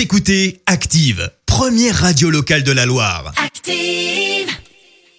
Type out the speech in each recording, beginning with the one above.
Vous écoutez Active, première radio locale de la Loire. Active.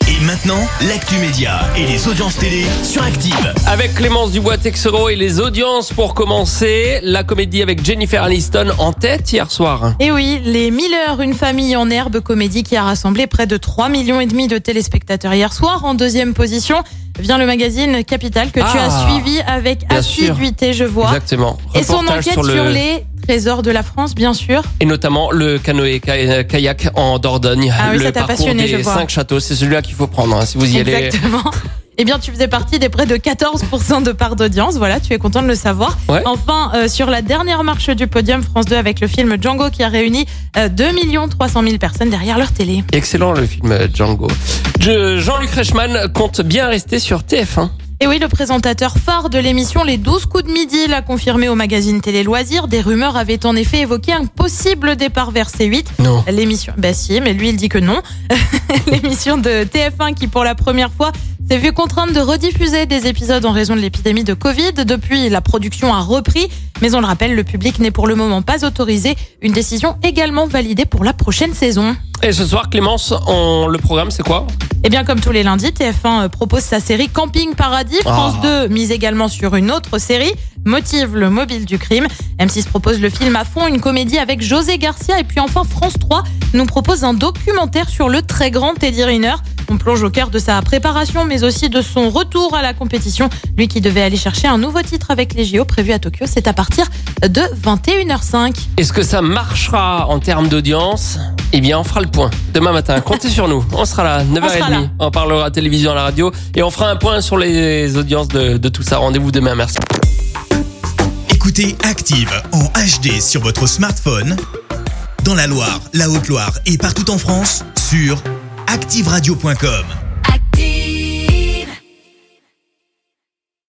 Et maintenant, l'actu média et les audiences télé sur Active. Avec Clémence Dubois-Texero et les audiences pour commencer, la comédie avec Jennifer Aniston en tête hier soir. Et oui, les Miller, une famille en herbe comédie qui a rassemblé près de 3 millions et demi de téléspectateurs hier soir. En deuxième position vient le magazine Capital que tu Ah, as suivi avec assiduité, je vois. Exactement. Et son enquête sur sur, le les trésors de la France, bien sûr. et notamment le canoë ka- kayak en Dordogne. Ah oui, le ça t'a passionné, des je vois. cinq châteaux, c'est celui-là qu'il faut prendre hein, si vous y allez. Exactement. Eh bien, tu faisais partie des près de 14% de part d'audience. Voilà, tu es content de le savoir. Ouais. Enfin, euh, sur la dernière marche du podium, France 2 avec le film Django qui a réuni euh, 2 300 000 personnes derrière leur télé. Excellent le film euh, Django. Je- Jean-Luc Reichmann compte bien rester sur TF1. Et oui, le présentateur phare de l'émission Les 12 coups de midi l'a confirmé au magazine Télé Loisirs. Des rumeurs avaient en effet évoqué un possible départ vers C8. Non. L'émission, bah si, mais lui il dit que non. L'émission de TF1 qui pour la première fois s'est vue contrainte de rediffuser des épisodes en raison de l'épidémie de Covid. Depuis, la production a repris, mais on le rappelle, le public n'est pour le moment pas autorisé. Une décision également validée pour la prochaine saison. Et ce soir, Clémence, on- le programme c'est quoi Et bien comme tous les lundis, TF1 euh, propose sa série Camping Paradis. France Ah. 2 mise également sur une autre série, Motive le mobile du crime. M6 propose le film à fond, une comédie avec José Garcia. Et puis enfin France 3 nous propose un documentaire sur le très grand Teddy Riner. On plonge au cœur de sa préparation, mais aussi de son retour à la compétition. Lui qui devait aller chercher un nouveau titre avec les JO prévus à Tokyo, c'est à partir de 21h05. Est-ce que ça marchera en termes d'audience? Eh bien, on fera le point demain matin. Comptez sur nous. On sera là, 9h30. sera là. On parlera télévision à la radio et on fera un point sur les audiences de, de tout ça. Rendez-vous demain. Merci. Écoutez Active en HD sur votre smartphone, dans la Loire, la Haute-Loire et partout en France, sur activeradio.com.